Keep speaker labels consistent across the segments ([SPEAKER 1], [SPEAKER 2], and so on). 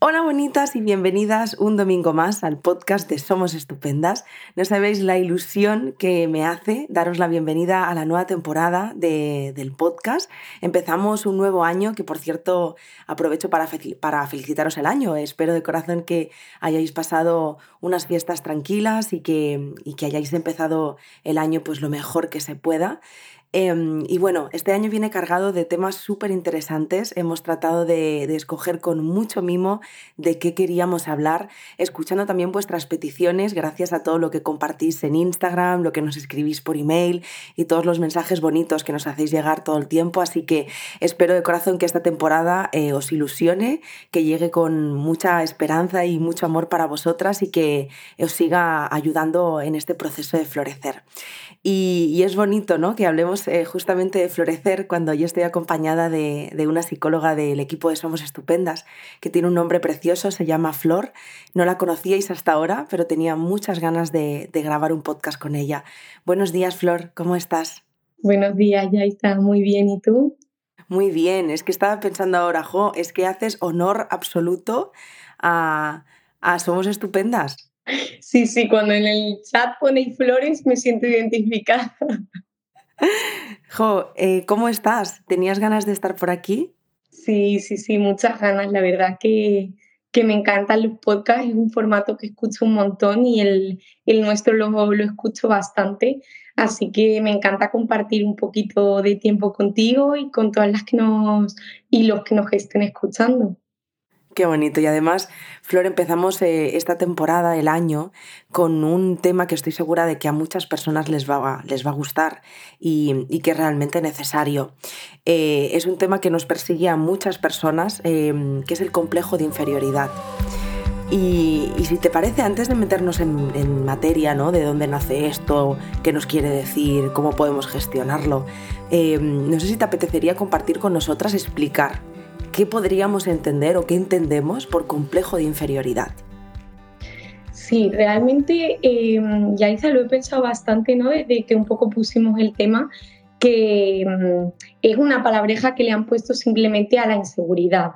[SPEAKER 1] Hola bonitas y bienvenidas un domingo más al podcast de Somos Estupendas. No sabéis la ilusión que me hace daros la bienvenida a la nueva temporada del podcast. Empezamos un nuevo año que por cierto aprovecho para, para felicitaros el año. Espero de corazón que hayáis pasado unas fiestas tranquilas y que, y que hayáis empezado el año pues lo mejor que se pueda. Em, y bueno, este año viene cargado de temas súper interesantes. Hemos tratado de, escoger con mucho mimo de qué queríamos hablar, escuchando también vuestras peticiones, gracias a todo lo que compartís en Instagram, lo que nos escribís por email y todos los mensajes bonitos que nos hacéis llegar todo el tiempo. Así que espero de corazón que esta temporada eh, os ilusione, que llegue con mucha esperanza y mucho amor para vosotras y que os siga ayudando en este proceso de florecer. Y, es bonito, ¿no? Que hablemos eh, justamente de florecer cuando yo estoy acompañada de, una psicóloga del equipo de Somos Estupendas, que tiene un nombre precioso, se llama Flor. No la conocíais hasta ahora, pero tenía muchas ganas de, grabar un podcast con ella. Buenos días, Flor, ¿cómo estás?
[SPEAKER 2] Buenos días, ya está muy bien. ¿Y tú?
[SPEAKER 1] Muy bien, es que estaba pensando ahora, Jo, es que haces honor absoluto a, a Somos Estupendas.
[SPEAKER 2] Sí, sí, cuando en el chat ponéis flores me siento identificada.
[SPEAKER 1] Jo, eh, ¿cómo estás? ¿Tenías ganas de estar por aquí?
[SPEAKER 2] Sí, sí, sí, muchas ganas. La verdad que, que me encantan los podcasts, es un formato que escucho un montón y el, el nuestro lo, lo escucho bastante. Así que me encanta compartir un poquito de tiempo contigo y con todas las que nos y los que nos estén escuchando.
[SPEAKER 1] Qué bonito. Y además, Flor, empezamos eh, esta temporada, el año, con un tema que estoy segura de que a muchas personas les va, les va a gustar y, que es realmente necesario. Eh, es un tema que nos persigue a muchas personas, em, que es el complejo de inferioridad. Y, si te parece, antes de meternos en, materia, ¿no? De dónde nace esto, qué nos quiere decir, cómo podemos gestionarlo, no sé si te apetecería compartir con nosotras, explicar ¿qué podríamos entender o qué entendemos por complejo de inferioridad?
[SPEAKER 2] Sí, realmente, eh, Yaiza, lo he pensado bastante, ¿no? Desde que un poco pusimos el tema, que em, es una palabreja que le han puesto simplemente a la inseguridad,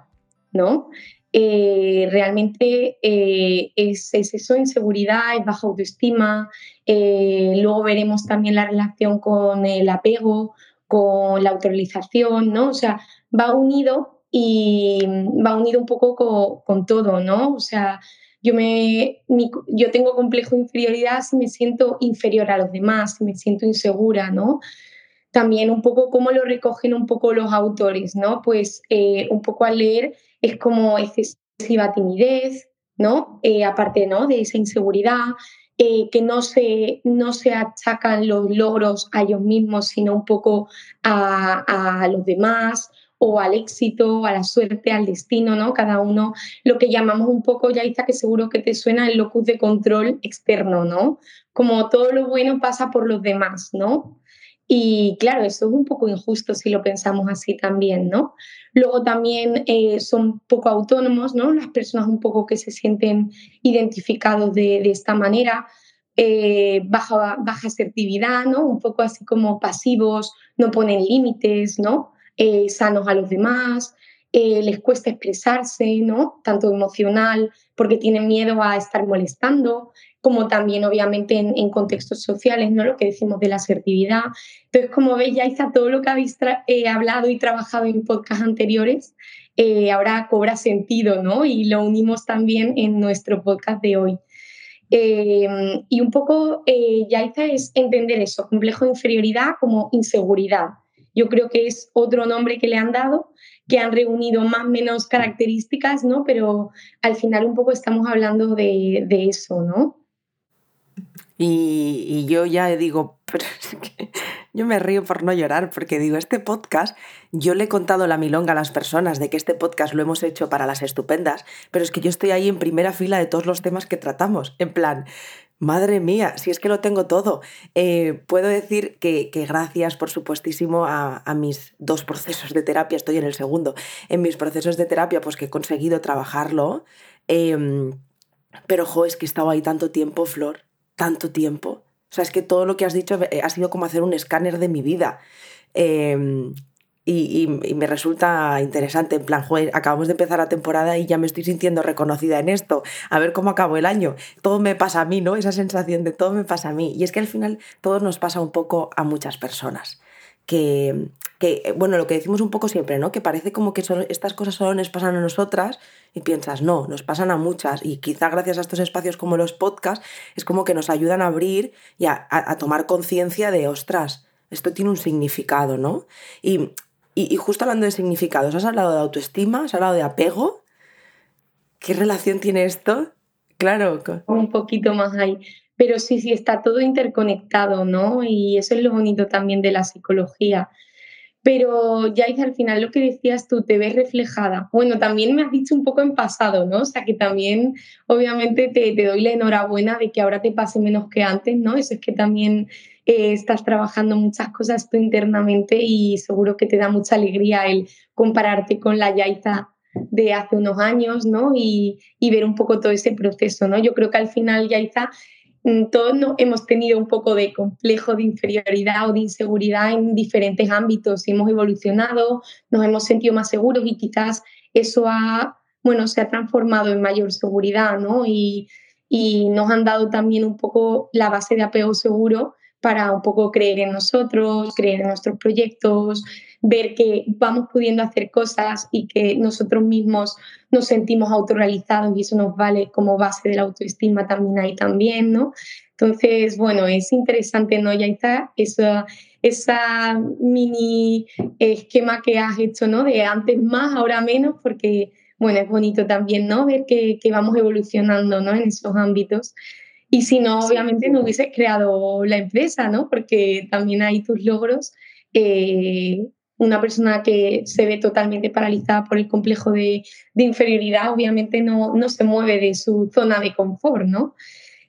[SPEAKER 2] ¿no? Eh, realmente eh, es, es, eso, inseguridad, es baja autoestima. Eh, luego veremos también la relación con el apego, con la autorización, ¿no? O sea, va unido y va unido un poco con, todo, ¿no? O sea, yo, me, yo tengo complejo de inferioridad si me siento inferior a los demás, si me siento insegura, ¿no? También un poco cómo lo recogen un poco los autores, ¿no? Pues eh, un poco al leer es como excesiva timidez, ¿no? Eh, aparte, ¿no? De esa inseguridad, eh, que no se, no se achacan los logros a ellos mismos, sino un poco a, a los demás, o al éxito, a la suerte, al destino, ¿no? Cada uno lo que llamamos un poco, ya está que seguro que te suena el locus de control externo, ¿no? Como todo lo bueno pasa por los demás, ¿no? Y claro, eso es un poco injusto si lo pensamos así también, ¿no? Luego también eh, son poco autónomos, ¿no? Las personas un poco que se sienten identificados de, esta manera, eh, baja, baja asertividad, ¿no? Un poco así como pasivos, no ponen límites, ¿no? Eh, sanos a los demás, eh, les cuesta expresarse, ¿no? Tanto emocional, porque tienen miedo a estar molestando, como también obviamente en, contextos sociales, ¿no? Lo que decimos de la asertividad. Entonces, como veis, ya está todo lo que habéis eh, hablado y trabajado en podcasts anteriores, ahora cobra sentido, ¿no? Y lo unimos también en nuestro podcast de hoy. y un poco, Yaiza, es entender eso, complejo de inferioridad como inseguridad, yo creo que es otro nombre que le han dado, que han reunido más o menos características, ¿no? Pero al final un poco estamos hablando de, eso, ¿no?
[SPEAKER 1] Y, yo ya digo, yo me río por no llorar, porque digo, este podcast, yo le he contado la milonga a las personas de que este podcast lo hemos hecho para las estupendas, pero es que yo estoy ahí en primera fila de todos los temas que tratamos, en plan, Madre mía, si es que lo tengo todo. Eh, puedo decir que, gracias, por supuestísimo, a, mis dos procesos de terapia, estoy en el segundo, en mis procesos de terapia, pues que he conseguido trabajarlo. Em, pero, jo, es que he estado ahí tanto tiempo, Flor, tanto tiempo. O sea, es que todo lo que has dicho eh, ha sido como hacer un escáner de mi vida. Em, y, me resulta interesante, en plan, joder, acabamos de empezar la temporada y ya me estoy sintiendo reconocida en esto, a ver cómo acabo el año, todo me pasa a mí, ¿no? Esa sensación de todo me pasa a mí. Y es que al final todo nos pasa un poco a muchas personas. Que, que bueno, lo que decimos un poco siempre, ¿no? Que parece como que estas cosas solo nos pasan a nosotras y piensas, no, nos pasan a muchas y quizá gracias a estos espacios como los podcasts es como que nos ayudan a abrir y a, a tomar conciencia de, ostras, esto tiene un significado, ¿no? Y y, justo hablando de significados, ¿has hablado de autoestima? ¿Has hablado de apego? ¿Qué relación tiene esto? Claro.
[SPEAKER 2] Un poquito más ahí. Pero sí, sí, está todo interconectado, ¿no? Y eso es lo bonito también de la psicología. Pero ya al final lo que decías tú, te ves reflejada. Bueno, también me has dicho un poco en pasado, ¿no? O sea, que también obviamente te, te doy la enhorabuena de que ahora te pase menos que antes, ¿no? Eso es que también eh, estás trabajando muchas cosas tú internamente y seguro que te da mucha alegría el compararte con la Yaiza de hace unos años, ¿no? Y, ver un poco todo ese proceso, ¿no? Yo creo que al final Yaiza mm, todos hemos tenido un poco de complejo de inferioridad o de inseguridad en diferentes ámbitos y hemos evolucionado, nos hemos sentido más seguros y quizás eso ha, bueno, se ha transformado en mayor seguridad, ¿no? Y, y nos han dado también un poco la base de apego seguro para un poco creer en nosotros, creer en nuestros proyectos, ver que vamos pudiendo hacer cosas y que nosotros mismos nos sentimos autorrealizados y eso nos vale como base de la autoestima también ahí también, ¿no? Entonces, bueno, es interesante, ¿no? Ya está esa, esa mini esquema que has hecho, ¿no? De antes más, ahora menos, porque, bueno, es bonito también, ¿no? Ver que, que vamos evolucionando, ¿no? En esos ámbitos. Y si no, obviamente no hubieses creado la empresa, ¿no? Porque también hay tus logros. Eh, una persona que se ve totalmente paralizada por el complejo de, inferioridad, obviamente no, no, se mueve de su zona de confort, ¿no?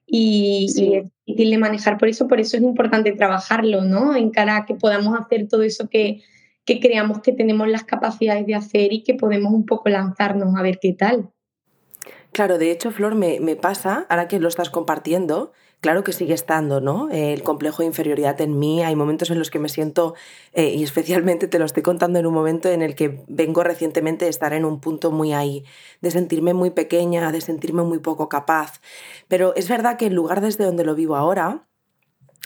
[SPEAKER 2] Y, es difícil de manejar por eso, por eso es importante trabajarlo, ¿no? En cara a que podamos hacer todo eso que, que creamos que tenemos las capacidades de hacer y que podemos un poco lanzarnos a ver qué tal.
[SPEAKER 1] Claro, de hecho, Flor, me, pasa, ahora que lo estás compartiendo, claro que sigue estando, ¿no? El complejo de inferioridad en mí. Hay momentos en los que me siento, eh, y especialmente te lo estoy contando en un momento en el que vengo recientemente de estar en un punto muy ahí, de sentirme muy pequeña, de sentirme muy poco capaz. Pero es verdad que en lugar desde donde lo vivo ahora,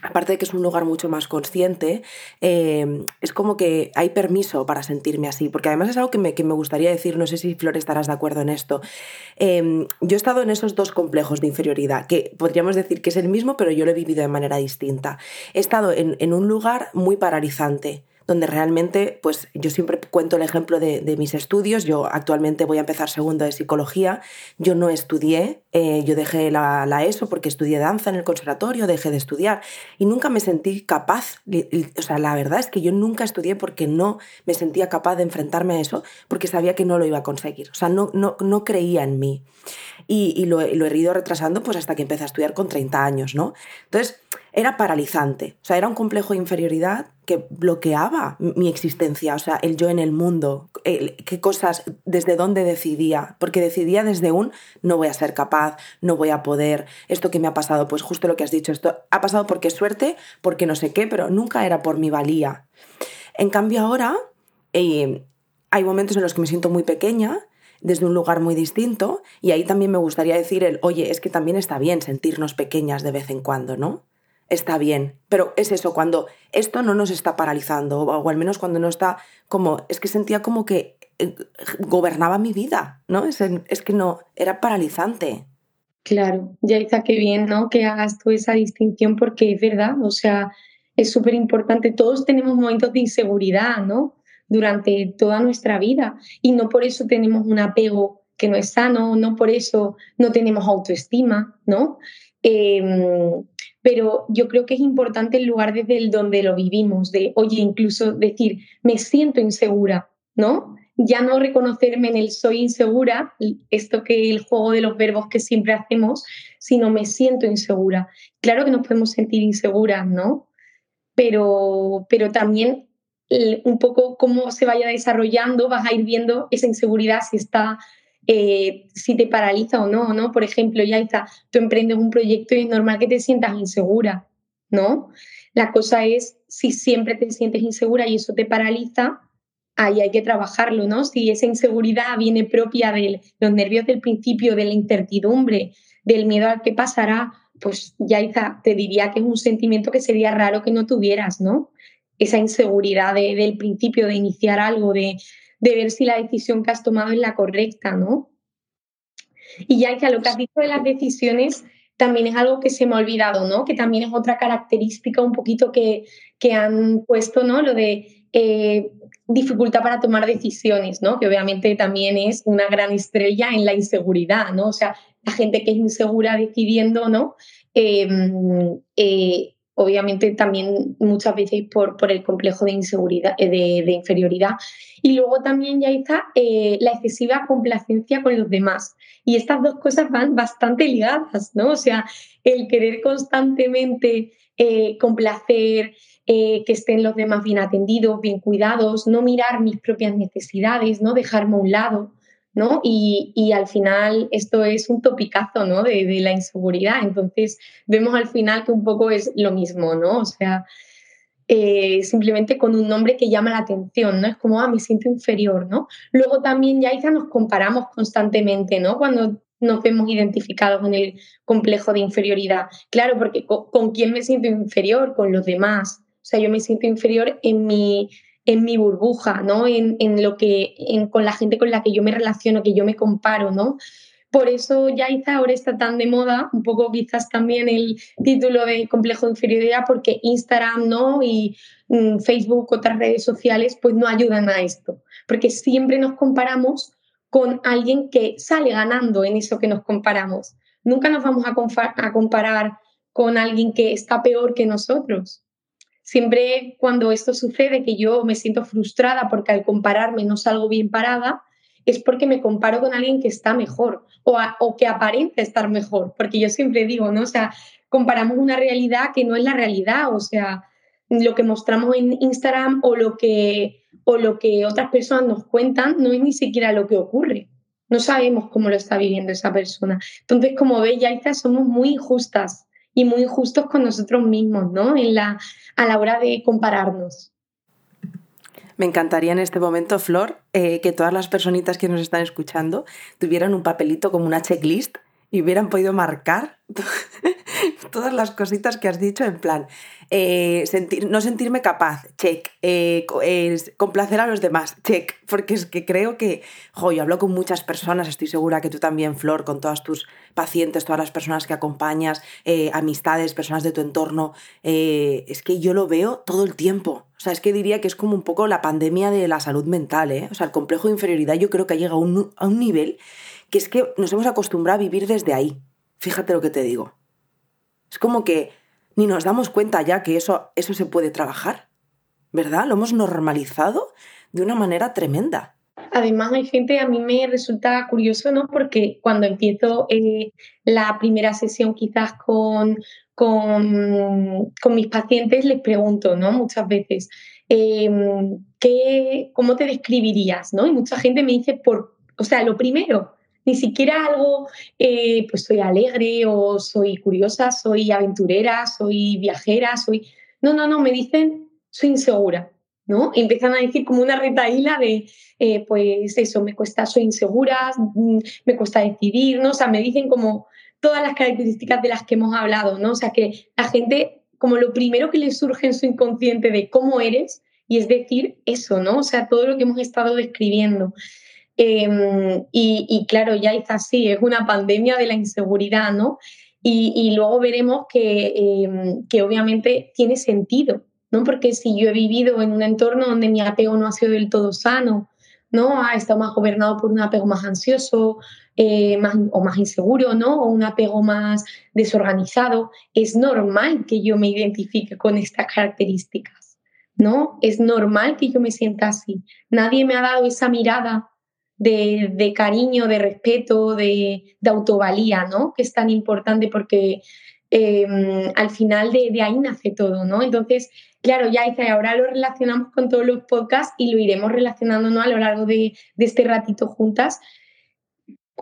[SPEAKER 1] aparte de que es un lugar mucho más consciente, em, es como que hay permiso para sentirme así, porque además es algo que me, gustaría decir, no sé si Flor estarás de acuerdo en esto. Em, yo he estado en esos dos complejos de inferioridad, que podríamos decir que es el mismo, pero yo lo he vivido de manera distinta. He estado en un lugar muy paralizante donde realmente, pues yo siempre cuento el ejemplo de, mis estudios, yo actualmente voy a empezar segundo de psicología, yo no estudié, eh, yo dejé la, ESO porque estudié danza en el conservatorio, dejé de estudiar y nunca me sentí capaz, o sea, la verdad es que yo nunca estudié porque no me sentía capaz de enfrentarme a eso, porque sabía que no lo iba a conseguir, o sea, no, no, no creía en mí. Y, lo, lo, he ido retrasando pues hasta que empecé a estudiar con 30 años, ¿no? Entonces, era paralizante, o sea, era un complejo de inferioridad que bloqueaba mi existencia, o sea, el yo en el mundo, qué cosas, desde dónde decidía, porque decidía desde un no voy a ser capaz, no voy a poder, esto que me ha pasado, pues justo lo que has dicho, esto ha pasado porque suerte, porque no sé qué, pero nunca era por mi valía. En cambio ahora eh, hay momentos en los que me siento muy pequeña, desde un lugar muy distinto, y ahí también me gustaría decir el, oye, es que también está bien sentirnos pequeñas de vez en cuando, ¿no? Está bien. Pero es eso, cuando esto no nos está paralizando, o al menos cuando no está como, es que sentía como que eh, gobernaba mi vida, ¿no? Es, es que no, era paralizante.
[SPEAKER 2] Claro, Yaiza, qué bien, ¿no? Que hagas tú esa distinción porque es verdad, o sea, es súper importante. Todos tenemos momentos de inseguridad, ¿no? Durante toda nuestra vida y no por eso tenemos un apego que no es sano, no por eso no tenemos autoestima, ¿no? Em, pero yo creo que es importante el lugar desde el donde lo vivimos, de, oye, incluso decir, me siento insegura, ¿no? Ya no reconocerme en el soy insegura, esto que el juego de los verbos que siempre hacemos, sino me siento insegura. Claro que nos podemos sentir inseguras, ¿no? Pero, pero también un poco cómo se vaya desarrollando, vas a ir viendo esa inseguridad si está eh, si te paraliza o no, ¿no? Por ejemplo, ya está, tú emprendes un proyecto y es normal que te sientas insegura, ¿no? La cosa es si siempre te sientes insegura y eso te paraliza, ahí hay que trabajarlo, ¿no? Si esa inseguridad viene propia de los nervios del principio, de la incertidumbre, del miedo al que pasará, pues ya te diría que es un sentimiento que sería raro que no tuvieras, ¿no? Esa inseguridad del principio de iniciar algo, de, de, ver si la decisión que has tomado es la correcta, ¿no? Y ya que lo que has dicho de las decisiones también es algo que se me ha olvidado, ¿no? Que también es otra característica un poquito que, que han puesto, ¿no? Lo de eh, dificultad para tomar decisiones, ¿no? Que obviamente también es una gran estrella en la inseguridad, ¿no? O sea, la gente que es insegura decidiendo, ¿no? Em, eh, obviamente también muchas veces por, por el complejo de inseguridad, eh, de, inferioridad. Y luego también ya está la excesiva complacencia con los demás. Y estas dos cosas van bastante ligadas, ¿no? O sea, el querer constantemente complacer, eh, que estén los demás bien atendidos, bien cuidados, no mirar mis propias necesidades, no dejarme a un lado, ¿no? Y, al final esto es un topicazo, ¿no? De, la inseguridad. Entonces vemos al final que un poco es lo mismo, ¿no? O sea, eh, simplemente con un nombre que llama la atención, ¿no? Es como, ah, me siento inferior, ¿no? Luego también ya nos comparamos constantemente, ¿no? Cuando nos vemos identificados con el complejo de inferioridad. Claro, porque ¿con quién me siento inferior? Con los demás. O sea, yo me siento inferior en mi, en mi burbuja, ¿no? En, lo que, con la gente con la que yo me relaciono, que yo me comparo, ¿no? Por eso ya ahora está tan de moda, un poco quizás también el título de complejo de inferioridad, porque Instagram ¿no? y mm, Facebook, otras redes sociales, pues no ayudan a esto, porque siempre nos comparamos con alguien que sale ganando en eso que nos comparamos. Nunca nos vamos a, a comparar con alguien que está peor que nosotros. Siempre cuando esto sucede, que yo me siento frustrada porque al compararme no salgo bien parada, es porque me comparo con alguien que está mejor o, o que aparenta estar mejor. Porque yo siempre digo, ¿no? O sea, comparamos una realidad que no es la realidad. O sea, lo que mostramos en Instagram o lo que, o lo que otras personas nos cuentan no es ni siquiera lo que ocurre. No sabemos cómo lo está viviendo esa persona. Entonces, como veis, ya somos muy injustas y muy injustos con nosotros mismos, ¿no? A la hora de compararnos.
[SPEAKER 1] Me encantaría en este momento, Flor, eh, que todas las personitas que nos están escuchando tuvieran un papelito como una checklist y hubieran podido marcar todas las cositas que has dicho en plan, eh, sentir, no sentirme capaz, check, eh, complacer a los demás, check, porque es que creo que, jo, yo hablo con muchas personas, estoy segura que tú también, Flor, con todas tus pacientes, todas las personas que acompañas, eh, amistades, personas de tu entorno, es que yo lo veo todo el tiempo. O sea, es que diría que es como un poco la pandemia de la salud mental, ¿eh? O sea, el complejo de inferioridad yo creo que ha llegado a un, a un nivel que es que nos hemos acostumbrado a vivir desde ahí. Fíjate lo que te digo. Es como que ni nos damos cuenta ya que eso, eso se puede trabajar, ¿verdad? Lo hemos normalizado de una manera tremenda.
[SPEAKER 2] Además, hay gente, a mí me resulta curioso, ¿no? Porque cuando empiezo eh, la primera sesión quizás con, con, mis pacientes, les pregunto, ¿no? Muchas veces, em, ¿qué, ¿cómo te describirías? ¿no? Y mucha gente me dice, por, o sea, lo primero, ni siquiera algo, eh, pues soy alegre o soy curiosa, soy aventurera, soy viajera, soy... No, no, no, me dicen, soy insegura, ¿no? Y empiezan a decir como una retaíla de, eh, pues eso, me cuesta, soy insegura, mm, me cuesta decidir, ¿no? O sea, me dicen como todas las características de las que hemos hablado, ¿no? O sea, que la gente, como lo primero que le surge en su inconsciente de cómo eres, y es decir eso, ¿no? O sea, todo lo que hemos estado describiendo. Em, y, claro, ya es así, es una pandemia de la inseguridad, ¿no? Y, luego veremos que, em, que, obviamente tiene sentido, ¿no? Porque si yo he vivido en un entorno donde mi apego no ha sido del todo sano, ¿no? Ha estado más gobernado por un apego más ansioso eh, más, o más inseguro, ¿no? O un apego más desorganizado, es normal que yo me identifique con estas características, ¿no? Es normal que yo me sienta así. Nadie me ha dado esa mirada de, cariño, de respeto, de, autovalía, ¿no? Que es tan importante porque em, al final de, ahí nace todo, ¿no? Entonces, claro, ya dice, ahora lo relacionamos con todos los podcasts y lo iremos relacionándonos a lo largo de, este ratito juntas.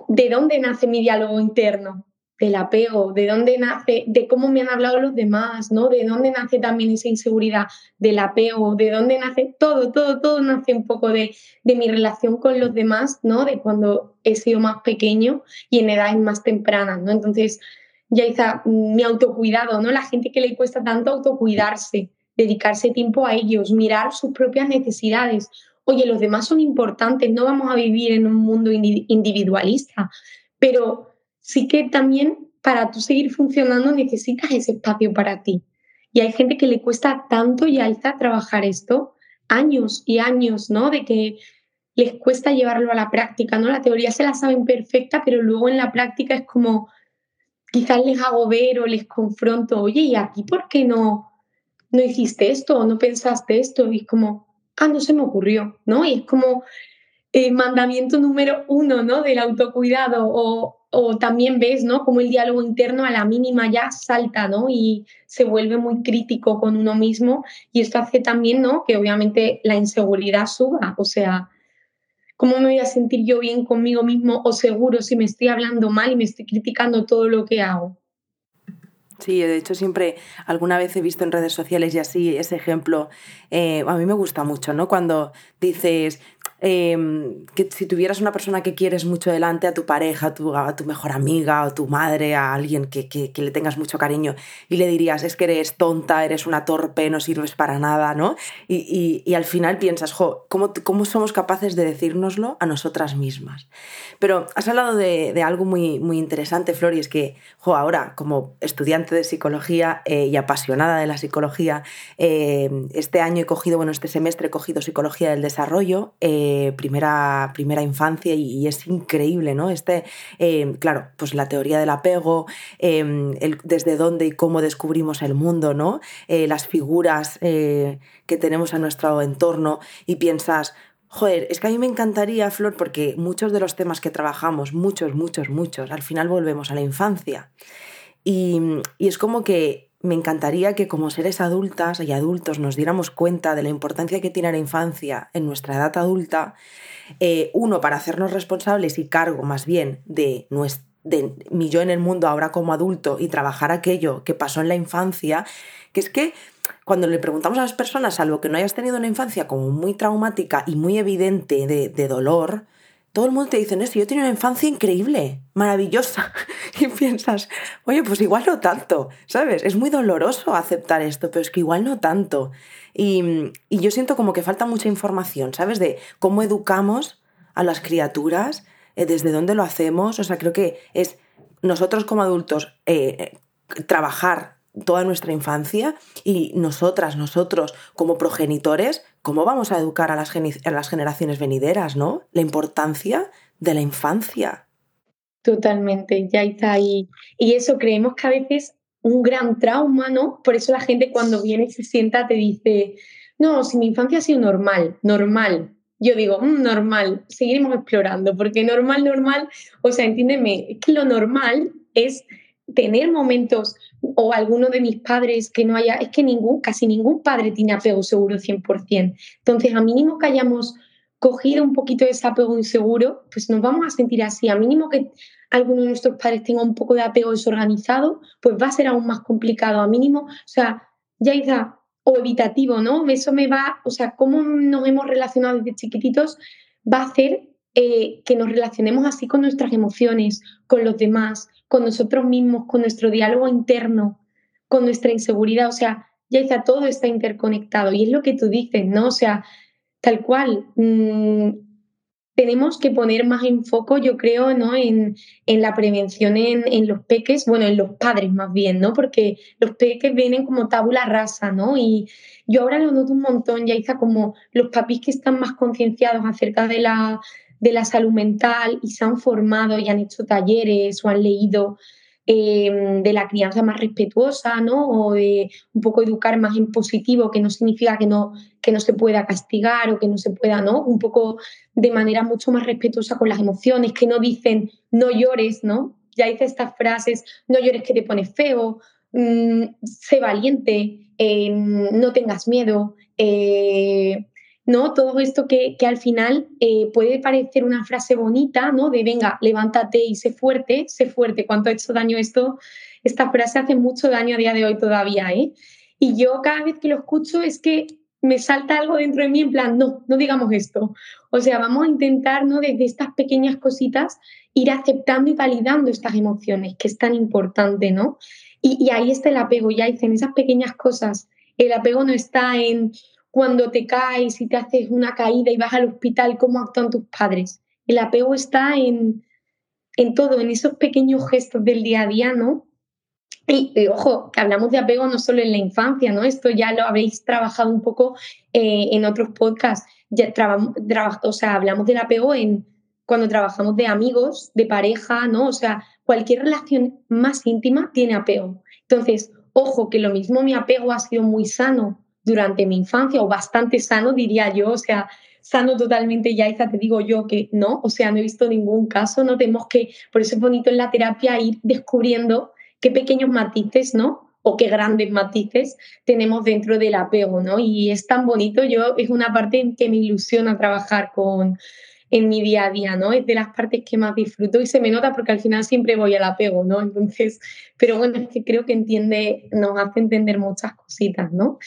[SPEAKER 2] ¿De dónde nace mi diálogo interno? Del apego, de dónde nace, de cómo me han hablado los demás, ¿no? De dónde nace también esa inseguridad del apego, de dónde nace todo, todo, todo nace un poco de, de mi relación con los demás, ¿no? De cuando he sido más pequeño y en edades más tempranas, ¿no? Entonces, ya está mi autocuidado, ¿no? La gente que le cuesta tanto autocuidarse, dedicarse tiempo a ellos, mirar sus propias necesidades. Oye, los demás son importantes, no vamos a vivir en un mundo individualista, pero sí que también para tú seguir funcionando necesitas ese espacio para ti. Y hay gente que le cuesta tanto y alza trabajar esto, años y años, ¿no? De que les cuesta llevarlo a la práctica, ¿no? La teoría se la saben perfecta, pero luego en la práctica es como, quizás les hago ver o les confronto, oye, ¿y aquí por qué no, no hiciste esto o no pensaste esto? Y es como, ah, no se me ocurrió, ¿no? Y es como el mandamiento número uno, ¿no? Del autocuidado o, o también ves, ¿no? Como el diálogo interno a la mínima ya salta, ¿no? Y se vuelve muy crítico con uno mismo y esto hace también, ¿no? Que obviamente la inseguridad suba, o sea, ¿cómo me voy a sentir yo bien conmigo mismo o seguro si me estoy hablando mal y me estoy criticando todo lo que hago?
[SPEAKER 1] Sí, de hecho siempre alguna vez he visto en redes sociales y así ese ejemplo, eh, a mí me gusta mucho, ¿no? Cuando dices, Em, que si tuvieras una persona que quieres mucho delante, a tu pareja, a tu, a mejor amiga, o tu madre, a alguien que, que, le tengas mucho cariño, y le dirías, es que eres tonta, eres una torpe, no sirves para nada, ¿no? Y, y, y al final piensas, jo, ¿cómo, ¿cómo, somos capaces de decírnoslo a nosotras mismas? Pero has hablado de, de algo muy, muy interesante, Flor, y es que, jo, ahora, como estudiante de psicología eh, y apasionada de la psicología, eh, este año he cogido, bueno, este semestre he cogido psicología del desarrollo. Eh, primera, primera infancia y, es increíble, ¿no? Este, eh, claro, pues la teoría del apego, em, desde dónde y cómo descubrimos el mundo, ¿no? Eh, las figuras eh, que tenemos a nuestro entorno y piensas, Joder, es que a mí me encantaría, Flor, porque muchos de los temas que trabajamos, muchos, muchos, muchos, al final volvemos a la infancia. Y, y es como que me encantaría que como seres adultas y adultos nos diéramos cuenta de la importancia que tiene la infancia en nuestra edad adulta, eh, uno, para hacernos responsables y cargo más bien de, mi yo en el mundo ahora como adulto y trabajar aquello que pasó en la infancia, que es que cuando le preguntamos a las personas, salvo que no hayas tenido una infancia como muy traumática y muy evidente de, de dolor, todo el mundo te dice esto, yo tenía una infancia increíble, maravillosa. Y piensas, oye, pues igual no tanto, ¿sabes? Es muy doloroso aceptar esto, pero es que igual no tanto. Y, yo siento como que falta mucha información, ¿sabes? De cómo educamos a las criaturas, eh, desde dónde lo hacemos. O sea, creo que es nosotros como adultos eh, trabajar toda nuestra infancia y nosotras, nosotros como progenitores, ¿cómo vamos a educar a las, generaciones venideras, no? La importancia de la infancia.
[SPEAKER 2] Totalmente, ya está ahí. Y eso creemos que a veces un gran trauma, ¿no? Por eso la gente cuando viene y se sienta te dice, no, si mi infancia ha sido normal, normal. Yo digo, mm, normal, seguiremos explorando, porque normal, normal, o sea, entiéndeme, es que lo normal es tener momentos o alguno de mis padres que no haya, es que ningún, casi ningún padre tiene apego seguro 100%. Entonces, a mínimo que hayamos cogido un poquito de ese apego inseguro, pues nos vamos a sentir así. A mínimo que alguno de nuestros padres tenga un poco de apego desorganizado, pues va a ser aún más complicado. A mínimo, o sea, ya está, o evitativo, ¿no? Eso me va, o sea, cómo nos hemos relacionado desde chiquititos va a hacer eh, que nos relacionemos así con nuestras emociones, con los demás, con nosotros mismos, con nuestro diálogo interno, con nuestra inseguridad. O sea, ya está, todo está interconectado. Y es lo que tú dices, ¿no? O sea, tal cual. Mm, tenemos que poner más enfoque, yo creo, ¿no? En, la prevención en, en, los peques, bueno, en los padres más bien, ¿no? Porque los peques vienen como tabula rasa, ¿no? Y yo ahora lo noto un montón, ya como los papis que están más concienciados acerca de la de la salud mental y se han formado y han hecho talleres o han leído em, de la crianza más respetuosa, ¿no? O de un poco educar más en positivo, que no significa que no, que no se pueda castigar o que no se pueda, ¿no? Un poco de manera mucho más respetuosa con las emociones, que no dicen no llores, ¿no? Ya hice estas frases, no llores que te pones feo, mm, sé valiente, em, no tengas miedo, eh, ¿no? Todo esto que, al final eh, puede parecer una frase bonita, ¿no? De venga, levántate y sé fuerte, sé fuerte, cuánto ha hecho daño esto. Esta frase hace mucho daño a día de hoy todavía, ¿eh? Y yo cada vez que lo escucho es que me salta algo dentro de mí en plan, no, no digamos esto. O sea, vamos a intentar, ¿no? Desde estas pequeñas cositas ir aceptando y validando estas emociones, que es tan importante, ¿no? Y, y ahí está el apego, ya en esas pequeñas cosas. El apego no está en cuando te caes y te haces una caída y vas al hospital, cómo actúan tus padres. El apego está en, en todo, en esos pequeños gestos del día a día, ¿no? Y, ojo, que hablamos de apego no solo en la infancia, ¿no? Esto ya lo habéis trabajado un poco eh, en otros podcasts. Ya o sea, hablamos del apego en cuando trabajamos de amigos, de pareja, ¿no? O sea, cualquier relación más íntima tiene apego. Entonces, ojo, que lo mismo mi apego ha sido muy sano durante mi infancia o bastante sano, diría yo, o sea, sano totalmente, ya te digo yo que no, o sea, no he visto ningún caso, no tenemos que, por eso es bonito en la terapia ir descubriendo qué pequeños matices, ¿no? O qué grandes matices tenemos dentro del apego, ¿no? Y es tan bonito, yo es una parte en que me ilusiona trabajar con, en mi día a día, ¿no? Es de las partes que más disfruto y se me nota porque al final siempre voy al apego, ¿no? Entonces, pero bueno, es que creo que entiende, nos hace entender muchas cositas, ¿no?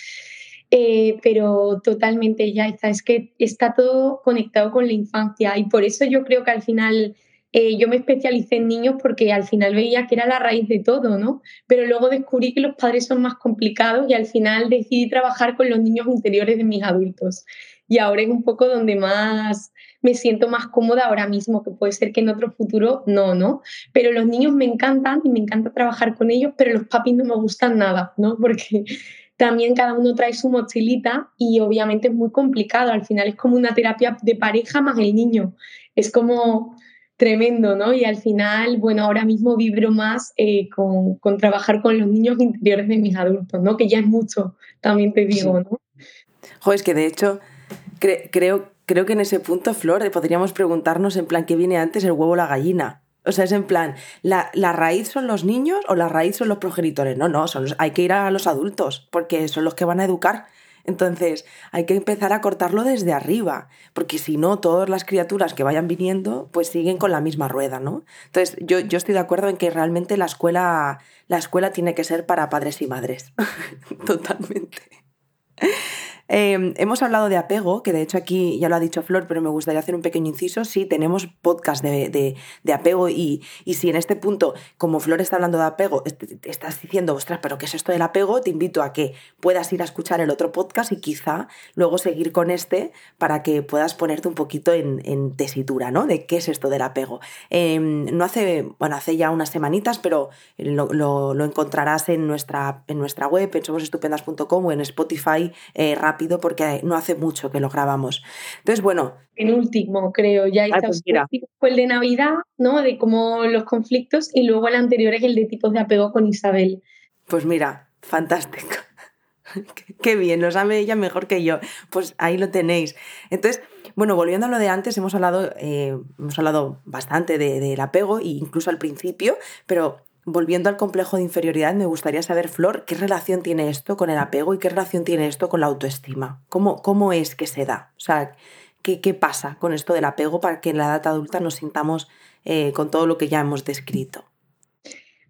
[SPEAKER 2] Eh, pero totalmente ya está, es que está todo conectado con la infancia y por eso yo creo que al final eh, yo me especialicé en niños porque al final veía que era la raíz de todo, ¿no? Pero luego descubrí que los padres son más complicados y al final decidí trabajar con los niños interiores de mis adultos. Y ahora es un poco donde más me siento más cómoda ahora mismo, que puede ser que en otro futuro no, ¿no? Pero los niños me encantan y me encanta trabajar con ellos, pero los papis no me gustan nada, ¿no? Porque también cada uno trae su mochilita y obviamente es muy complicado. Al final es como una terapia de pareja más el niño. Es como tremendo, ¿no? Y al final, bueno, ahora mismo vibro más eh, con, trabajar con los niños interiores de mis adultos, ¿no? Que ya es mucho, también te digo, ¿no?
[SPEAKER 1] Jo, es que de hecho creo, creo que en ese punto, Flor, podríamos preguntarnos en plan, ¿qué viene antes, el huevo o la gallina? O sea, es en plan, ¿la, raíz son los niños o la raíz son los progenitores? No, no, son hay que ir a los adultos, porque son los que van a educar. Entonces, hay que empezar a cortarlo desde arriba, porque si no, todas las criaturas que vayan viniendo, pues siguen con la misma rueda, ¿no? Entonces, yo, yo estoy de acuerdo en que realmente la escuela, la escuela tiene que ser para padres y madres. Totalmente. Em, hemos hablado de apego, que de hecho aquí ya lo ha dicho Flor, pero me gustaría hacer un pequeño inciso. Sí, tenemos podcast de, apego y, si en este punto, como Flor está hablando de apego, estás diciendo, ostras, pero ¿qué es esto del apego? Te invito a que puedas ir a escuchar el otro podcast y quizá luego seguir con este para que puedas ponerte un poquito en, tesitura, ¿no? De qué es esto del apego. Em, no hace, bueno, hace ya unas semanitas, pero lo, encontrarás en nuestra, en nuestra web, en somosestupendas.com o en Spotify eh, porque no hace mucho que lo grabamos. Entonces, bueno.
[SPEAKER 2] En último, creo, ya ah. Pues fue el de Navidad, ¿no? De cómo los conflictos, y luego el anterior es el de tipos de apego con Isabel.
[SPEAKER 1] Pues mira, fantástico. Qué bien, lo sabe ella mejor que yo. Pues ahí lo tenéis. Entonces, bueno, volviendo a lo de antes, hemos hablado, eh, hemos hablado bastante del apego, e incluso al principio, pero volviendo al complejo de inferioridad, me gustaría saber, Flor, ¿qué relación tiene esto con el apego y qué relación tiene esto con la autoestima? ¿Cómo, cómo es que se da? O sea, ¿qué, ¿qué, pasa con esto del apego para que en la edad adulta nos sintamos eh, con todo lo que ya hemos descrito?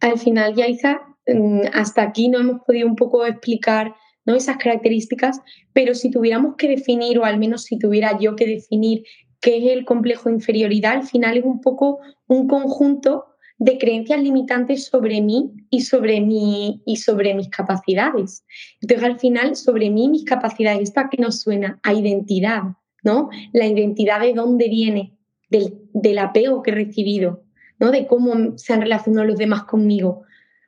[SPEAKER 2] Al final, Yaiza, mm, hasta aquí no hemos podido un poco explicar ¿no? esas características, pero si tuviéramos que definir, o al menos si tuviera yo que definir qué es el complejo de inferioridad, al final es un poco un conjunto de creencias limitantes sobre mí y sobre, mí y sobre mis capacidades. Entonces, al final, sobre mí mis capacidades, ¿esto a nos suena? A identidad, ¿no? La identidad de dónde viene, del, del apego que he recibido, ¿no? De cómo se han relacionado los demás conmigo.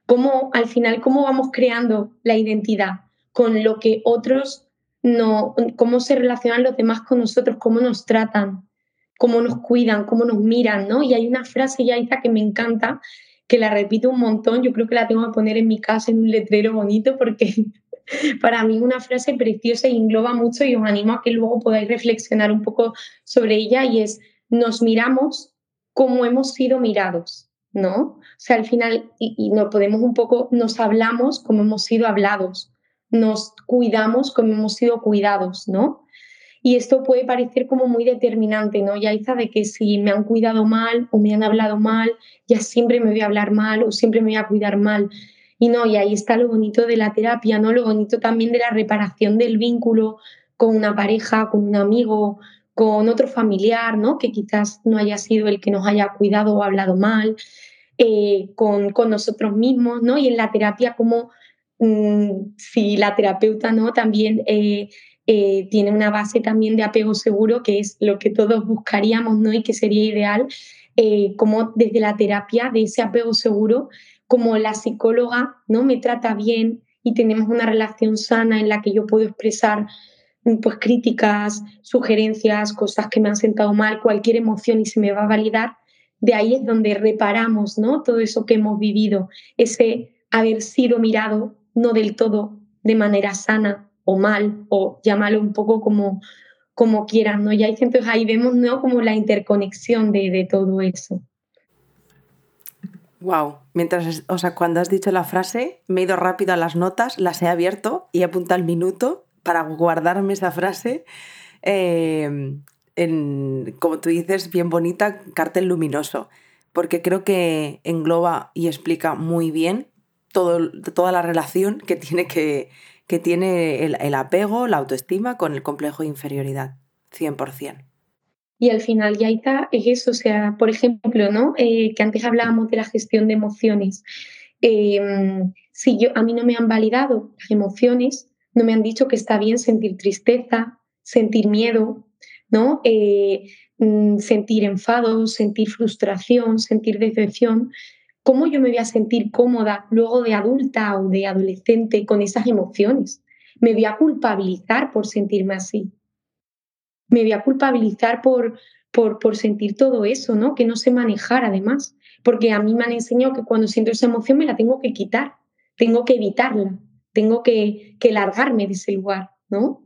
[SPEAKER 2] Cómo, al final, cómo vamos creando la identidad con lo que otros no, cómo se relacionan los demás con nosotros, cómo nos tratan, cómo nos cuidan, cómo nos miran, ¿no? Y hay una frase, Yaita, que me encanta, que la repito un montón, yo creo que la tengo que poner en mi casa en un letrero bonito porque para mí es una frase preciosa y engloba mucho y os animo a que luego podáis reflexionar un poco sobre ella y es, nos miramos como hemos sido mirados, ¿no? O sea, al final, y, y nos podemos un poco, nos hablamos como hemos sido hablados, nos cuidamos como hemos sido cuidados, ¿no? Y esto puede parecer como muy determinante, ¿no? Ya de que si me han cuidado mal o me han hablado mal, ya siempre me voy a hablar mal o siempre me voy a cuidar mal. Y no, y ahí está lo bonito de la terapia, ¿no? Lo bonito también de la reparación del vínculo con una pareja, con un amigo, con otro familiar, ¿no? Que quizás no haya sido el que nos haya cuidado o hablado mal, eh, con, con, nosotros mismos, ¿no? Y en la terapia como mm, si la terapeuta, ¿no? También eh, eh, tiene una base también de apego seguro, que es lo que todos buscaríamos, ¿no? Y que sería ideal, eh, como desde la terapia de ese apego seguro, como la psicóloga, ¿no? Me trata bien y tenemos una relación sana en la que yo puedo expresar pues críticas, sugerencias, cosas que me han sentado mal, cualquier emoción y se me va a validar, de ahí es donde reparamos, ¿no? Todo eso que hemos vivido, ese haber sido mirado no del todo de manera sana o mal, o llámalo un poco como, como quieran, ¿no? Y hay entonces ahí vemos, ¿no? Como la interconexión de, de todo eso.
[SPEAKER 1] Wow, mientras, o sea, cuando has dicho la frase, me he ido rápido a las notas, las he abierto y he apuntado el minuto para guardarme esa frase. Em, en, como tú dices, bien bonita, cartel luminoso, porque creo que engloba y explica muy bien todo, toda la relación que tiene que, que tiene el, apego, la autoestima con el complejo de inferioridad, 100%.
[SPEAKER 2] Y al final, ya está, es eso, o sea, por ejemplo, ¿no? Eh, que antes hablábamos de la gestión de emociones. Em, si yo, a mí no me han validado las emociones, no me han dicho que está bien sentir tristeza, sentir miedo, ¿no? Eh, mm, sentir enfado, sentir frustración, sentir decepción, ¿cómo yo me voy a sentir cómoda luego de adulta o de adolescente con esas emociones? Me voy a culpabilizar por sentirme así. Me voy a culpabilizar por, por, por sentir todo eso, ¿no? Que no sé manejar además. Porque a mí me han enseñado que cuando siento esa emoción me la tengo que quitar, tengo que evitarla, tengo que, que largarme de ese lugar, ¿no?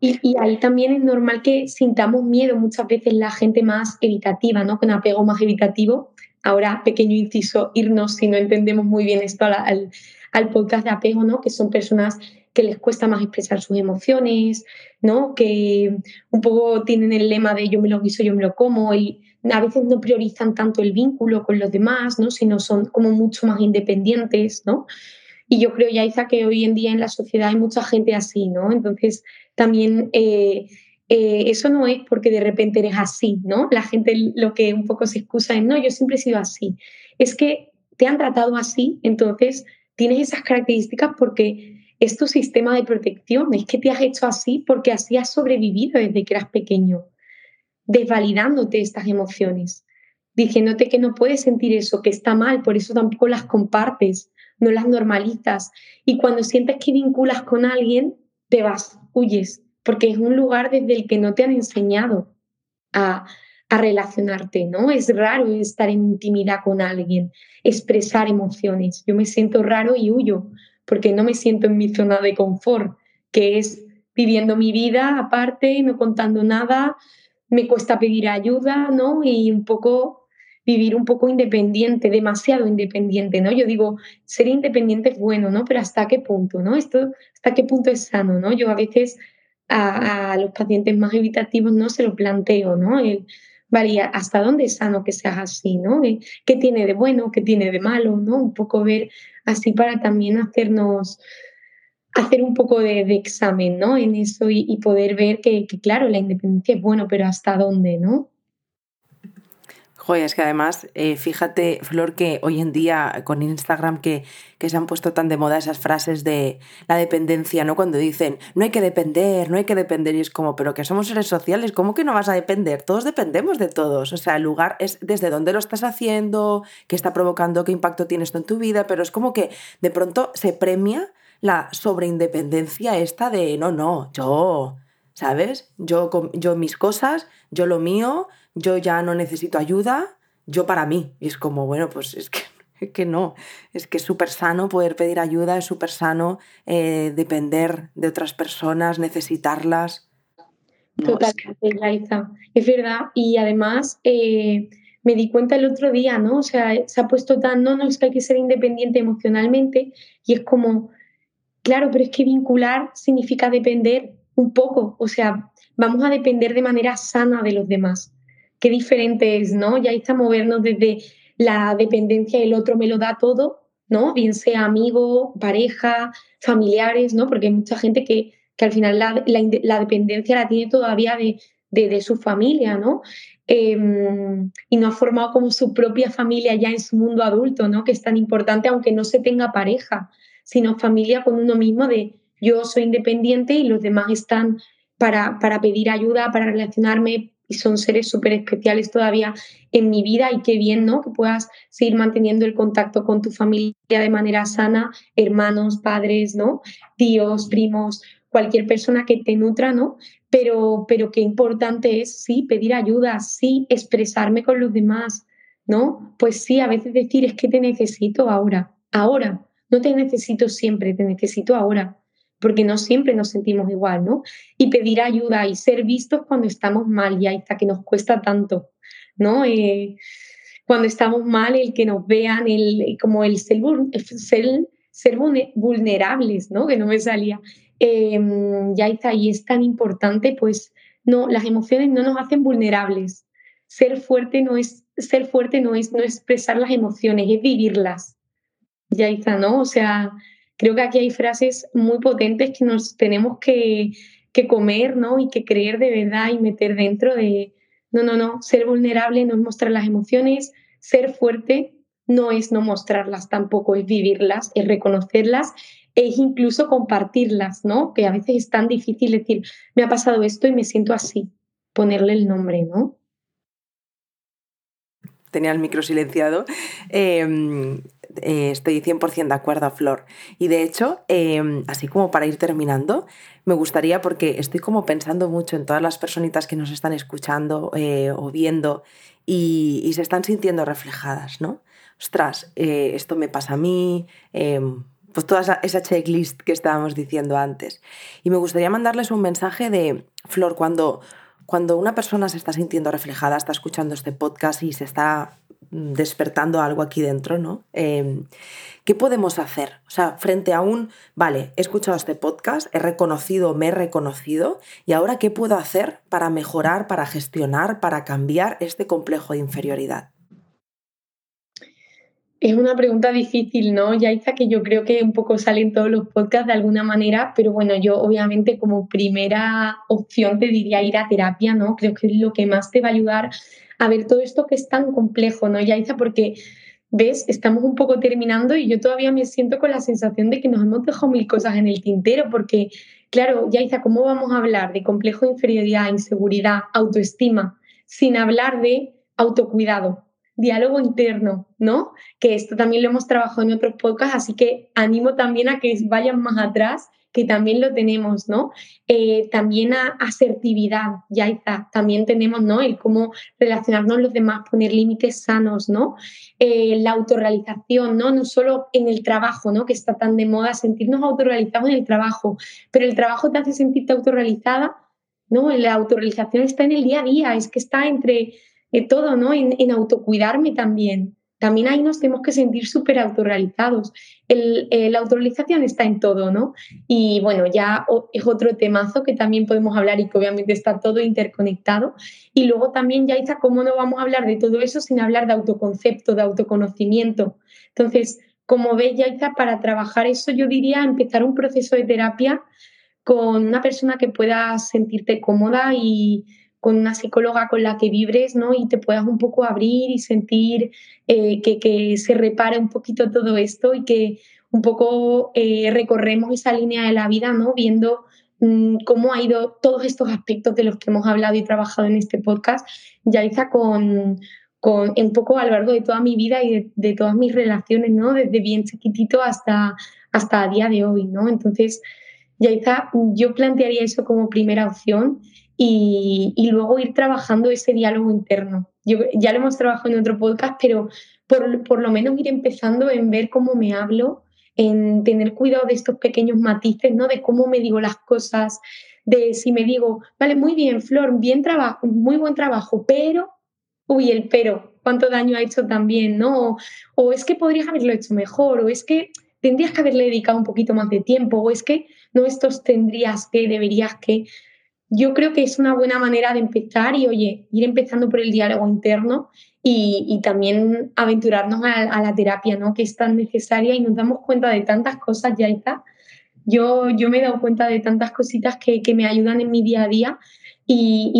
[SPEAKER 2] Y, ahí también es normal que sintamos miedo muchas veces la gente más evitativa, ¿no? Con apego más evitativo. Ahora, pequeño inciso, irnos si no entendemos muy bien esto al, al, podcast de apego, ¿no? Que son personas que les cuesta más expresar sus emociones, ¿no? Que un poco tienen el lema de yo me lo guiso, yo me lo como y a veces no priorizan tanto el vínculo con los demás, ¿no? Sino son como mucho más independientes, ¿no? Y yo creo, Yaiza, que hoy en día en la sociedad hay mucha gente así, ¿no? Entonces, también eh, eh, eso no es porque de repente eres así, ¿no? La gente lo que un poco se excusa es, no, yo siempre he sido así. Es que te han tratado así, entonces tienes esas características porque es tu sistema de protección, es que te has hecho así porque así has sobrevivido desde que eras pequeño, desvalidándote estas emociones, diciéndote que no puedes sentir eso, que está mal, por eso tampoco las compartes, no las normalizas. Y cuando sientes que vinculas con alguien, te vas, huyes, porque es un lugar desde el que no te han enseñado a, a relacionarte, ¿no? Es raro estar en intimidad con alguien, expresar emociones. Yo me siento raro y huyo, porque no me siento en mi zona de confort, que es viviendo mi vida aparte, no contando nada, me cuesta pedir ayuda, ¿no? Y un poco vivir un poco independiente, demasiado independiente, ¿no? Yo digo, ser independiente es bueno, ¿no? Pero ¿hasta qué punto, ¿no? Esto, ¿hasta qué punto es sano, ¿no? Yo a veces a, los pacientes más evitativos no se lo planteo, ¿no? El, vale, ¿hasta dónde es sano que seas así, ¿no? ¿Qué tiene de bueno, qué tiene de malo, ¿no? Un poco ver así para también hacernos hacer un poco de, examen, ¿no? En eso y, poder ver que, que, claro, la independencia es bueno, pero hasta dónde, ¿no?
[SPEAKER 1] Joder, es que además, eh, fíjate, Flor, que hoy en día con Instagram que, que, se han puesto tan de moda esas frases de la dependencia, ¿no? Cuando dicen, no hay que depender, no hay que depender, y es como, pero que somos seres sociales, ¿cómo que no vas a depender? Todos dependemos de todos. O sea, el lugar es desde dónde lo estás haciendo, qué está provocando, qué impacto tiene esto en tu vida, pero es como que de pronto se premia la sobreindependencia esta de, no, no, yo, ¿sabes? Yo, yo mis cosas, yo lo mío yo ya no necesito ayuda, yo para mí. Y es como, bueno, pues es que, que no, es que es súper sano poder pedir ayuda, es súper sano eh, depender de otras personas, necesitarlas.
[SPEAKER 2] Totalmente, es, es verdad. Y además eh, me di cuenta el otro día, ¿no? O sea, se ha puesto tan, no, no, es que hay que ser independiente emocionalmente y es como, claro, pero es que vincular significa depender un poco, o sea, vamos a depender de manera sana de los demás. Qué diferente es, ¿no? Ya está movernos desde la dependencia, el otro me lo da todo, ¿no? Bien sea amigo, pareja, familiares, ¿no? Porque hay mucha gente que, que al final la, la, dependencia la tiene todavía de, de, su familia, ¿no? Em, y no ha formado como su propia familia ya en su mundo adulto, ¿no? Que es tan importante, aunque no se tenga pareja, sino familia con uno mismo de yo soy independiente y los demás están para, para pedir ayuda, para relacionarme, y son seres súper especiales todavía en mi vida y qué bien, ¿no? Que puedas seguir manteniendo el contacto con tu familia de manera sana, hermanos, padres, ¿no? Tíos, primos, cualquier persona que te nutra, ¿no? Pero, pero qué importante es, sí, pedir ayuda, sí, expresarme con los demás, ¿no? Pues sí, a veces decir es que te necesito ahora, ahora, no te necesito siempre, te necesito ahora porque no siempre nos sentimos igual, ¿no? Y pedir ayuda y ser vistos cuando estamos mal, ya está, que nos cuesta tanto, ¿no? Eh, cuando estamos mal, el que nos vean, el, como el ser, ser, vulnerables, ¿no? Que no me salía. Em, ya está, y es tan importante, pues, no, las emociones no nos hacen vulnerables. Ser fuerte no es, ser fuerte no es no expresar las emociones, es vivirlas. Ya está, ¿no? O sea, creo que aquí hay frases muy potentes que nos tenemos que, comer, ¿no? Y que creer de verdad y meter dentro de, no, no, no, ser vulnerable no es mostrar las emociones, ser fuerte no es no mostrarlas tampoco, es vivirlas, es reconocerlas, es incluso compartirlas, ¿no? Que a veces es tan difícil decir, me ha pasado esto y me siento así, ponerle el nombre, ¿no?
[SPEAKER 1] Tenía el micro silenciado. Em, eh, estoy 100% de acuerdo, Flor. Y de hecho, em, así como para ir terminando, me gustaría, porque estoy como pensando mucho en todas las personitas que nos están escuchando eh, o viendo y, se están sintiendo reflejadas, ¿no? Ostras, eh, esto me pasa a mí, em, pues toda esa, checklist que estábamos diciendo antes. Y me gustaría mandarles un mensaje de, Flor, cuando, cuando una persona se está sintiendo reflejada, está escuchando este podcast y se está despertando algo aquí dentro, ¿no? Em, ¿Qué podemos hacer? O sea, frente a un, vale, he escuchado este podcast, he reconocido, me he reconocido, y ahora, ¿qué puedo hacer para mejorar, para gestionar, para cambiar este complejo de inferioridad?
[SPEAKER 2] Es una pregunta difícil, ¿no? Ya está que yo creo que un poco salen todos los podcasts de alguna manera, pero bueno, yo obviamente como primera opción te diría ir a terapia, ¿no? Creo que es lo que más te va a ayudar a ver todo esto que es tan complejo, ¿no, Yaiza? Porque, ¿ves? Estamos un poco terminando y yo todavía me siento con la sensación de que nos hemos dejado mil cosas en el tintero, porque, claro, Yaiza, ¿cómo vamos a hablar de complejo de inferioridad, inseguridad, autoestima, sin hablar de autocuidado? Diálogo interno, ¿no? Que esto también lo hemos trabajado en otros podcasts, así que animo también a que vayan más atrás que también lo tenemos, ¿no? Eh, también a asertividad, ya está, también tenemos, ¿no? El cómo relacionarnos los demás, poner límites sanos, ¿no? Eh, la autorrealización, ¿no? No solo en el trabajo, ¿no? Que está tan de moda sentirnos autorrealizados en el trabajo, pero el trabajo te hace sentirte autorrealizada, ¿no? La autorrealización está en el día a día, es que está entre eh, todo, ¿no? En, autocuidarme también, también ahí nos tenemos que sentir súper autorrealizados. El, la autorrealización está en todo, ¿no? Y bueno, ya es otro temazo que también podemos hablar y que obviamente está todo interconectado. Y luego también, ya está, ¿cómo no vamos a hablar de todo eso sin hablar de autoconcepto, de autoconocimiento? Entonces, como ves, Yaiza, para trabajar eso yo diría empezar un proceso de terapia con una persona que pueda sentirte cómoda y con una psicóloga con la que vibres, ¿no? Y te puedas un poco abrir y sentir eh, que, se repare un poquito todo esto y que un poco eh, recorremos esa línea de la vida, ¿no? Viendo mm, cómo ha ido todos estos aspectos de los que hemos hablado y trabajado en este podcast, Yaiza, con, con un poco a lo largo de toda mi vida y de, todas mis relaciones, ¿no? Desde bien chiquitito hasta, hasta a día de hoy, ¿no? Entonces, Yaiza, yo plantearía eso como primera opción y, luego ir trabajando ese diálogo interno. Yo, ya lo hemos trabajado en otro podcast, pero por, por, lo menos ir empezando en ver cómo me hablo, en tener cuidado de estos pequeños matices, ¿no? De cómo me digo las cosas, de si me digo, vale, muy bien, Flor, bien trabajo, muy buen trabajo, pero, uy, el pero, cuánto daño ha hecho también, ¿no? O, o es que podrías haberlo hecho mejor, o es que tendrías que haberle dedicado un poquito más de tiempo o es que no estos tendrías que, deberías que. Yo creo que es una buena manera de empezar y, oye, ir empezando por el diálogo interno y, también aventurarnos a, la terapia, ¿no? Que es tan necesaria y nos damos cuenta de tantas cosas, ya está. Yo, yo me he dado cuenta de tantas cositas que, que me ayudan en mi día a día y,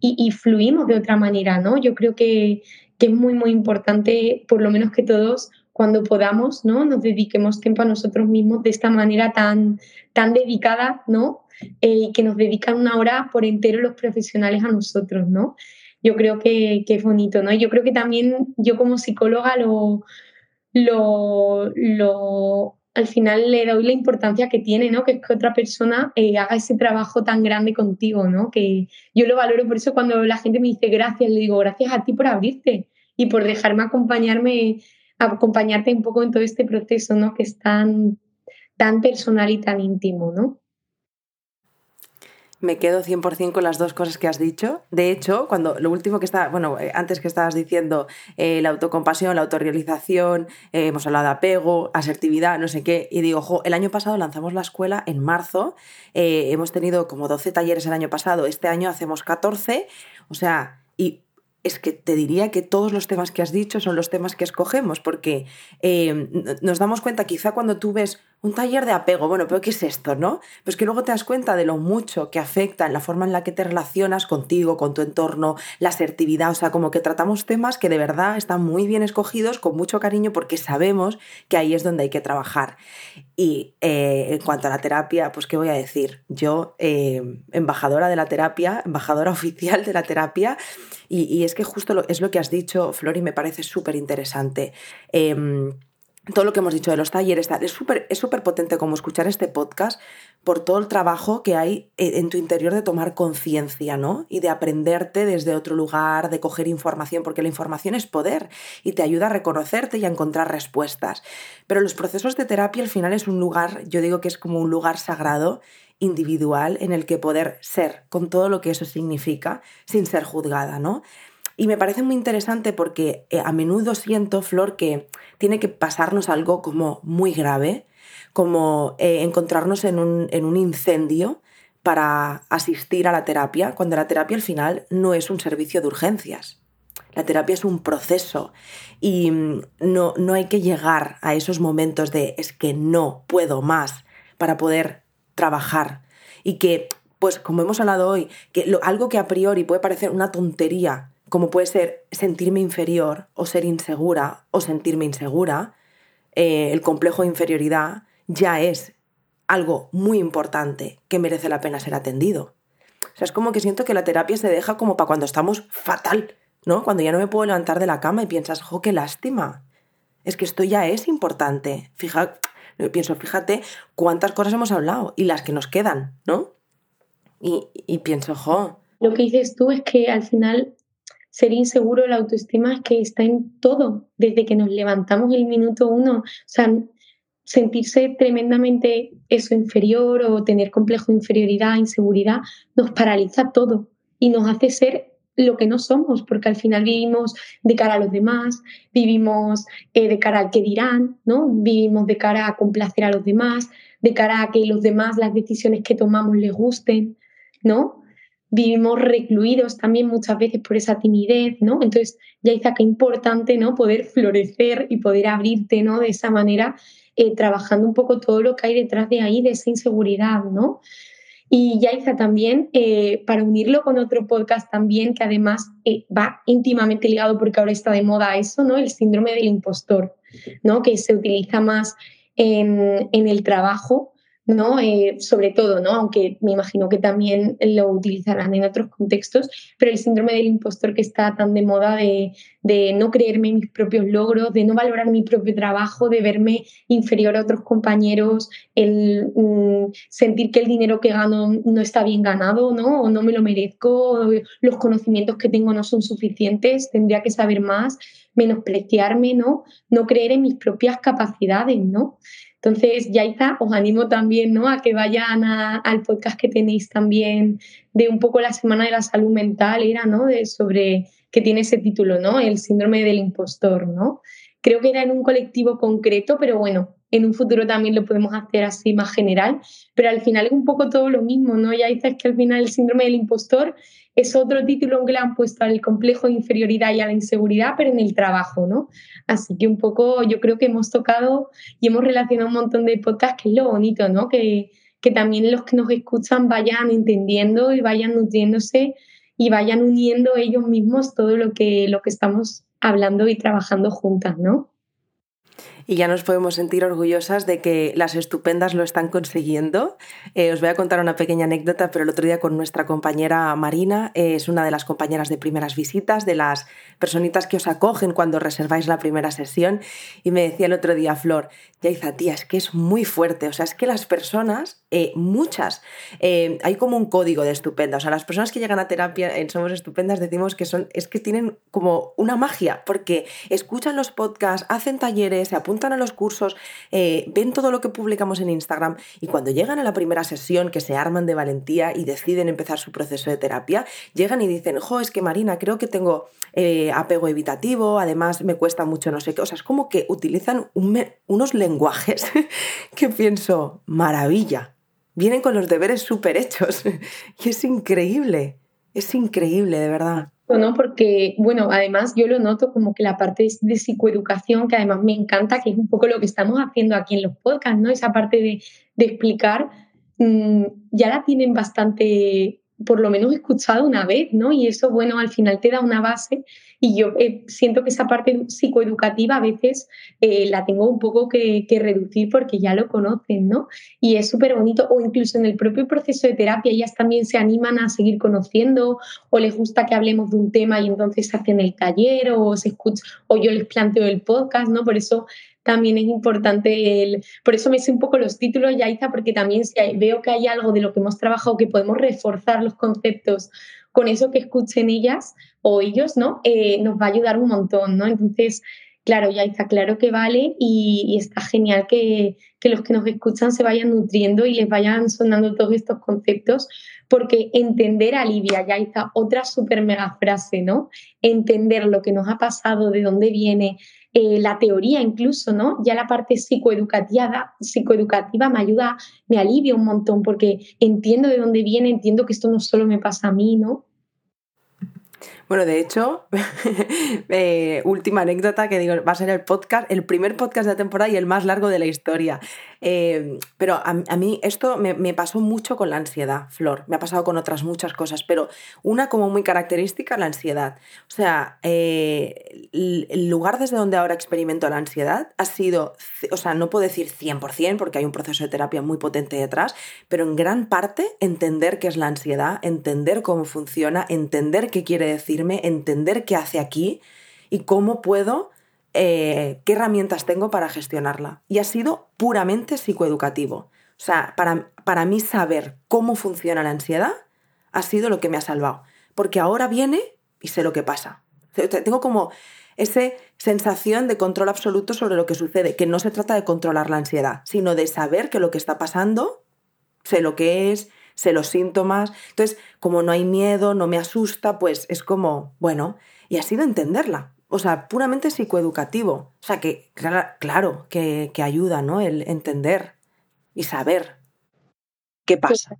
[SPEAKER 2] y, fluimos de otra manera, ¿no? Yo creo que, que, es muy, muy importante, por lo menos que todos, cuando podamos, ¿no? Nos dediquemos tiempo a nosotros mismos de esta manera tan, tan dedicada, ¿no? Eh, que nos dedican una hora por entero los profesionales a nosotros, ¿no? Yo creo que, que es bonito, ¿no? Yo creo que también yo como psicóloga lo, lo, lo al final le doy la importancia que tiene, ¿no? Que es que otra persona eh, haga ese trabajo tan grande contigo, ¿no? Que yo lo valoro, por eso cuando la gente me dice gracias, le digo gracias a ti por abrirte y por dejarme acompañarme, acompañarte un poco en todo este proceso, ¿no? Que es tan, tan personal y tan íntimo, ¿no?
[SPEAKER 1] Me quedo 100% con las dos cosas que has dicho. De hecho, cuando lo último que está, bueno, eh, antes que estabas diciendo eh, la autocompasión, la autorrealización, eh, hemos hablado de apego, asertividad, no sé qué, y digo, jo, el año pasado lanzamos la escuela en marzo, hemos tenido como 12 talleres el año pasado, este año hacemos 14, o sea, y es que te diría que todos los temas que has dicho son los temas que escogemos, porque nos damos cuenta, quizá cuando tú ves un taller de apego, bueno, pero ¿qué es esto, no? Pues que luego te das cuenta de lo mucho que afecta en la forma en la que te relacionas contigo, con tu entorno, la asertividad, o sea, como que tratamos temas que de verdad están muy bien escogidos, con mucho cariño, porque sabemos que ahí es donde hay que trabajar. Y eh, en cuanto a la terapia, pues qué voy a decir, yo, eh, embajadora de la terapia, embajadora oficial de la terapia, y, es que justo es lo que has dicho, Flori, me parece súper interesante. Em, todo lo que hemos dicho de los talleres, es súper es súper potente como escuchar este podcast por todo el trabajo que hay en tu interior de tomar conciencia, ¿no? Y de aprenderte desde otro lugar, de coger información, porque la información es poder y te ayuda a reconocerte y a encontrar respuestas. Pero los procesos de terapia al final es un lugar, yo digo que es como un lugar sagrado, individual, en el que poder ser con todo lo que eso significa, sin ser juzgada, ¿no? Y me parece muy interesante porque eh, a menudo siento, Flor, que tiene que pasarnos algo como muy grave, como eh, encontrarnos en un, en un incendio para asistir a la terapia, cuando la terapia al final no es un servicio de urgencias. La terapia es un proceso y mm, no, no hay que llegar a esos momentos de es que no puedo más para poder trabajar. Y que, pues como hemos hablado hoy, que algo que a priori puede parecer una tontería como puede ser sentirme inferior o ser insegura o sentirme insegura, eh, el complejo de inferioridad ya es algo muy importante que merece la pena ser atendido. O sea, es como que siento que la terapia se deja como para cuando estamos fatal, ¿no? Cuando ya no me puedo levantar de la cama y piensas, jo, qué lástima. Es que esto ya es importante. Fija, pienso, fíjate cuántas cosas hemos hablado y las que nos quedan, ¿no? Y, y pienso, jo.
[SPEAKER 2] Lo que dices tú es que al final ser inseguro, la autoestima es que está en todo, desde que nos levantamos el minuto uno. O sea, sentirse tremendamente eso inferior o tener complejo de inferioridad, inseguridad, nos paraliza todo y nos hace ser lo que no somos, porque al final vivimos de cara a los demás, vivimos eh, de cara al que dirán, ¿no? Vivimos de cara a complacer a los demás, de cara a que los demás las decisiones que tomamos les gusten, ¿no? Vivimos recluidos también muchas veces por esa timidez, ¿no? Entonces, ya dice que importante, ¿no? Poder florecer y poder abrirte, ¿no? De esa manera, eh, trabajando un poco todo lo que hay detrás de ahí, de esa inseguridad, ¿no? Y Yaiza también, eh, para unirlo con otro podcast también, que además eh, va íntimamente ligado porque ahora está de moda eso, ¿no? El síndrome del impostor, ¿no? Que se utiliza más en, en el trabajo ¿no? Eh, sobre todo, ¿no? Aunque me imagino que también lo utilizarán en otros contextos, pero el síndrome del impostor que está tan de moda de, no creerme mis propios logros, de no valorar mi propio trabajo, de verme inferior a otros compañeros, el mm, sentir que el dinero que gano no está bien ganado, ¿no? O no me lo merezco, los conocimientos que tengo no son suficientes, tendría que saber más, menospreciarme, ¿no? No creer en mis propias capacidades, ¿no? Entonces, Yaiza, os animo también ¿no? a que vayan al podcast que tenéis también de un poco la Semana de la Salud Mental, era, ¿no? De, sobre, que tiene ese título, ¿no? El síndrome del impostor, ¿no? Creo que era en un colectivo concreto, pero bueno, en un futuro también lo podemos hacer así más general, pero al final es un poco todo lo mismo, ¿no? Ya dices que al final el síndrome del impostor es otro título que le han puesto al complejo de inferioridad y a la inseguridad, pero en el trabajo, ¿no? Así que un poco yo creo que hemos tocado y hemos relacionado un montón de podcasts, que es lo bonito, ¿no? Que, que también los que nos escuchan vayan entendiendo y vayan nutriéndose y vayan uniendo ellos mismos todo lo que, lo que estamos hablando y trabajando juntas, ¿no?
[SPEAKER 1] Y ya nos podemos sentir orgullosas de que las estupendas lo están consiguiendo. Eh, os voy a contar una pequeña anécdota, pero el otro día con nuestra compañera Marina, eh, es una de las compañeras de primeras visitas, de las personitas que os acogen cuando reserváis la primera sesión, y me decía el otro día, Flor, Yaiza, tía, es que es muy fuerte, o sea, es que las personas, eh, muchas, hay como un código de estupenda, o sea, las personas que llegan a terapia en Somos Estupendas decimos que son, es que tienen como una magia, porque escuchan los podcasts, hacen talleres, se apuntan a los cursos, eh, ven todo lo que publicamos en Instagram y cuando llegan a la primera sesión, que se arman de valentía y deciden empezar su proceso de terapia, llegan y dicen, jo, es que Marina, creo que tengo eh, apego evitativo, además me cuesta mucho no sé qué, o sea, es como que utilizan unos lenguajes que pienso, maravilla, vienen con los deberes súper hechos y es increíble, es increíble, de verdad.
[SPEAKER 2] ¿No? Porque, bueno, además yo lo noto como que la parte de psicoeducación, que además me encanta, que es un poco lo que estamos haciendo aquí en los podcasts, ¿no? Esa parte de, explicar, mm, ya la tienen bastante por lo menos escuchado una vez, ¿no? Y eso, bueno, al final te da una base y yo eh, siento que esa parte psicoeducativa a veces eh, la tengo un poco que, reducir porque ya lo conocen, ¿no? Y es súper bonito, o incluso en el propio proceso de terapia ellas también se animan a seguir conociendo o les gusta que hablemos de un tema y entonces hacen el taller o, se escucha, o yo les planteo el podcast, ¿no? Por eso también es importante el, por eso me sé un poco los títulos, Yaiza, porque también si veo que hay algo de lo que hemos trabajado que podemos reforzar los conceptos con eso que escuchen ellas o ellos, ¿no? Eh, nos va a ayudar un montón, ¿no? Entonces, claro, Yaiza, claro que vale y, está genial que, que, los que nos escuchan se vayan nutriendo y les vayan sonando todos estos conceptos, porque entender alivia, Yaiza, otra súper mega frase, ¿no? Entender lo que nos ha pasado, de dónde viene, eh, la teoría incluso, ¿no? Ya la parte psicoeducativa, psicoeducativa me ayuda, me alivia un montón porque entiendo de dónde viene, entiendo que esto no solo me pasa a mí, ¿no?
[SPEAKER 1] Bueno, de hecho, eh, última anécdota que digo, va a ser el podcast, el primer podcast de la temporada y el más largo de la historia. Eh, pero a, mí esto me, pasó mucho con la ansiedad, Flor. Me ha pasado con otras muchas cosas, pero una como muy característica, la ansiedad. O sea, eh, el lugar desde donde ahora experimento la ansiedad ha sido, o sea, no puedo decir 100% porque hay un proceso de terapia muy potente detrás, pero en gran parte entender qué es la ansiedad, entender cómo funciona, entender qué quiere decirme, entender qué hace aquí y cómo puedo eh, qué herramientas tengo para gestionarla. Y ha sido puramente psicoeducativo. O sea, para, para mí saber cómo funciona la ansiedad ha sido lo que me ha salvado. Porque ahora viene y sé lo que pasa. Tengo como esa sensación de control absoluto sobre lo que sucede, que no se trata de controlar la ansiedad, sino de saber que lo que está pasando, sé lo que es, sé los síntomas. Entonces, como no hay miedo, no me asusta, pues es como, bueno, y ha sido entenderla o sea, puramente psicoeducativo. O sea, que claro, que, ayuda, ¿no? El entender y saber qué pasa.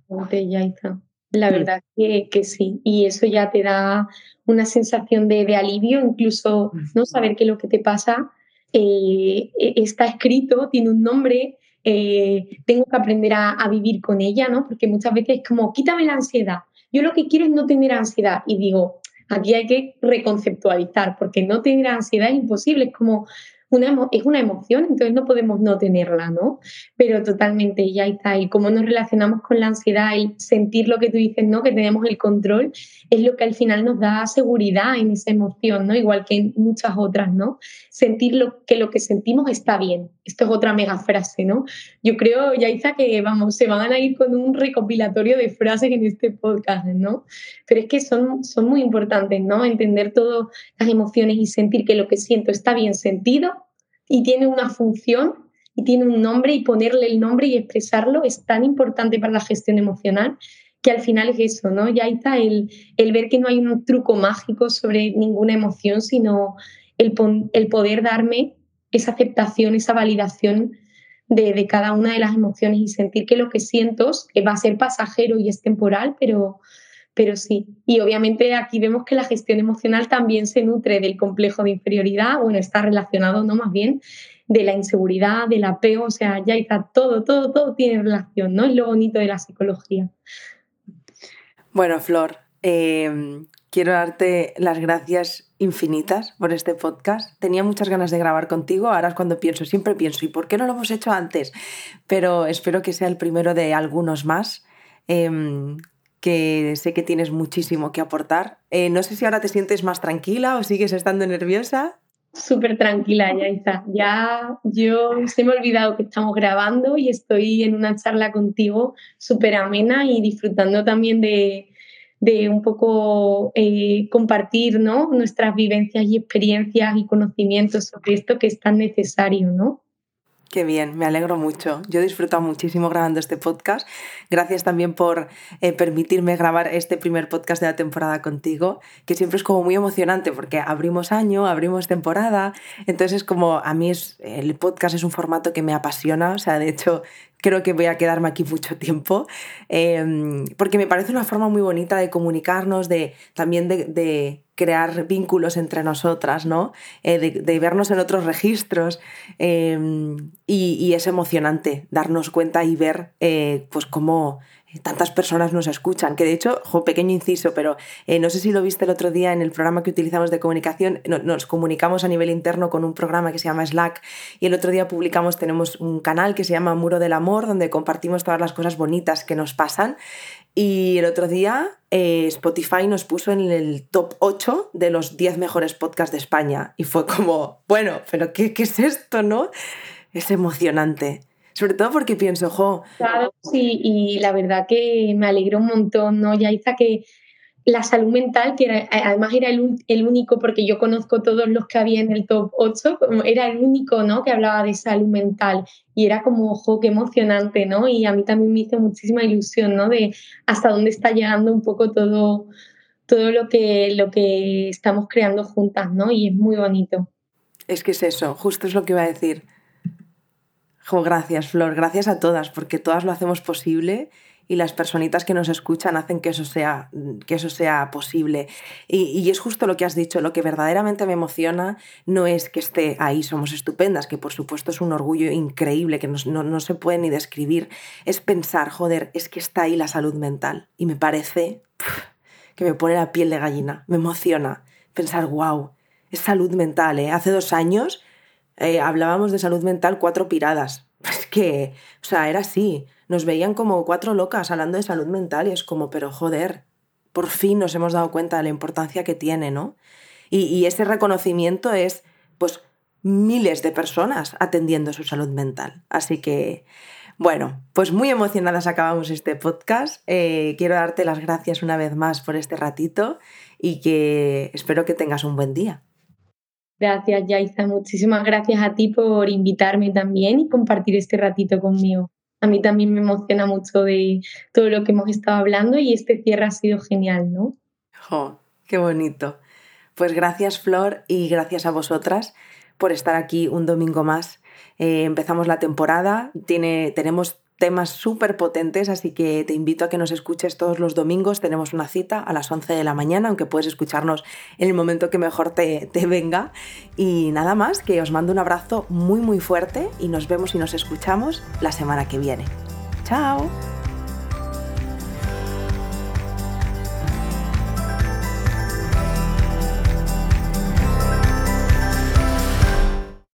[SPEAKER 2] La mm. verdad que, que, sí. Y eso ya te da una sensación de, alivio, incluso no saber que lo que te pasa eh, e, está escrito, tiene un nombre, eh, tengo que aprender a, a, vivir con ella, ¿no? Porque muchas veces es como, quítame la ansiedad. Yo lo que quiero es no tener ansiedad. Y digo, Aquí hay que reconceptualizar, porque no tener ansiedad es imposible, es como una, es una emoción, entonces no podemos no tenerla, ¿no? Pero totalmente ya está. Y cómo nos relacionamos con la ansiedad, y sentir lo que tú dices, ¿no? Que tenemos el control, es lo que al final nos da seguridad en esa emoción, ¿no? Igual que en muchas otras, ¿no? Sentir lo, que lo que sentimos está bien. Esto es otra mega frase, ¿no? Yo creo, Yaiza, que vamos, se van a ir con un recopilatorio de frases en este podcast, ¿no? Pero es que son, son muy importantes, ¿no? Entender todas las emociones y sentir que lo que siento está bien sentido y tiene una función y tiene un nombre y ponerle el nombre y expresarlo es tan importante para la gestión emocional que al final es eso, ¿no? Ya está el, el ver que no hay un truco mágico sobre ninguna emoción, sino el, el poder darme esa aceptación, esa validación de, cada una de las emociones y sentir que lo que siento va a ser pasajero y es temporal, pero, pero sí. Y obviamente aquí vemos que la gestión emocional también se nutre del complejo de inferioridad, bueno, está relacionado, ¿no? Más bien de la inseguridad, del apego, o sea, ya está todo, todo, todo tiene relación, ¿no? Es lo bonito de la psicología.
[SPEAKER 1] Bueno, Flor, eh, quiero darte las gracias infinitas por este podcast. Tenía muchas ganas de grabar contigo, ahora es cuando pienso, siempre pienso, ¿y por qué no lo hemos hecho antes? Pero espero que sea el primero de algunos más. Em, que sé que tienes muchísimo que aportar. Eh, no sé si ahora te sientes más tranquila o sigues estando nerviosa.
[SPEAKER 2] Súper tranquila, Yaiza. Ya yo se me ha olvidado que estamos grabando y estoy en una charla contigo súper amena y disfrutando también de, de un poco eh, compartir ¿no? nuestras vivencias y experiencias y conocimientos sobre esto que es tan necesario, ¿no?
[SPEAKER 1] Qué bien, me alegro mucho. Yo he muchísimo grabando este podcast. Gracias también por eh, permitirme grabar este primer podcast de la temporada contigo, que siempre es como muy emocionante porque abrimos año, abrimos temporada. Entonces, como a mí es, el podcast es un formato que me apasiona, o sea, de hecho, creo que voy a quedarme aquí mucho tiempo, em, porque me parece una forma muy bonita de comunicarnos, de también de, crear vínculos entre nosotras, ¿no? Eh, de, vernos en otros registros em, y, es emocionante darnos cuenta y ver eh, pues cómo tantas personas nos escuchan, que de hecho, pequeño inciso, pero eh, no sé si lo viste el otro día en el programa que utilizamos de comunicación, nos comunicamos a nivel interno con un programa que se llama Slack y el otro día publicamos, tenemos un canal que se llama Muro del Amor, donde compartimos todas las cosas bonitas que nos pasan y el otro día eh, Spotify nos puso en el top 8 de los 10 mejores podcasts de España y fue como, bueno, pero ¿qué, qué es esto, no? Es emocionante. Sobre todo porque pienso, jo.
[SPEAKER 2] Claro, sí, y la verdad que me alegró un montón, ¿no? Ya hizo que la salud mental, que además era el, único, porque yo conozco todos los que había en el top 8, era el único, ¿no? Que hablaba de salud mental y era como, ojo, qué emocionante, ¿no? Y a mí también me hizo muchísima ilusión, ¿no? De hasta dónde está llegando un poco todo, todo lo, que, lo que estamos creando juntas, ¿no? Y es muy bonito.
[SPEAKER 1] Es que es eso, justo es lo que iba a decir gracias, Flor. Gracias a todas, porque todas lo hacemos posible y las personitas que nos escuchan hacen que eso sea, que eso sea posible. Y, es justo lo que has dicho, lo que verdaderamente me emociona no es que esté ahí, somos estupendas, que por supuesto es un orgullo increíble, que no, se puede ni describir, es pensar, joder, es que está ahí la salud mental. Y me parece que me pone la piel de gallina, me emociona pensar, wow, es salud mental. ¿eh? Hace dos años eh, hablábamos de salud mental cuatro piradas. Es que, o sea, era así. Nos veían como cuatro locas hablando de salud mental y es como, pero joder, por fin nos hemos dado cuenta de la importancia que tiene, ¿no? Y, ese reconocimiento es, pues, miles de personas atendiendo su salud mental. Así que, bueno, pues muy emocionadas acabamos este podcast. Eh, quiero darte las gracias una vez más por este ratito y que espero que tengas un buen día.
[SPEAKER 2] Gracias, Yaiza. Muchísimas gracias a ti por invitarme también y compartir este ratito conmigo. A mí también me emociona mucho de todo lo que hemos estado hablando y este cierre ha sido genial, ¿no?
[SPEAKER 1] ¡Oh, qué bonito! Pues gracias, Flor, y gracias a vosotras por estar aquí un domingo más. Eh, empezamos la temporada, tiene, tenemos temas súper potentes, así que te invito a que nos escuches todos los domingos. Tenemos una cita a las 11 de la mañana, aunque puedes escucharnos en el momento que mejor te, te venga. Y nada más, que os mando un abrazo muy muy fuerte y nos vemos y nos escuchamos la semana que viene. ¡Chao!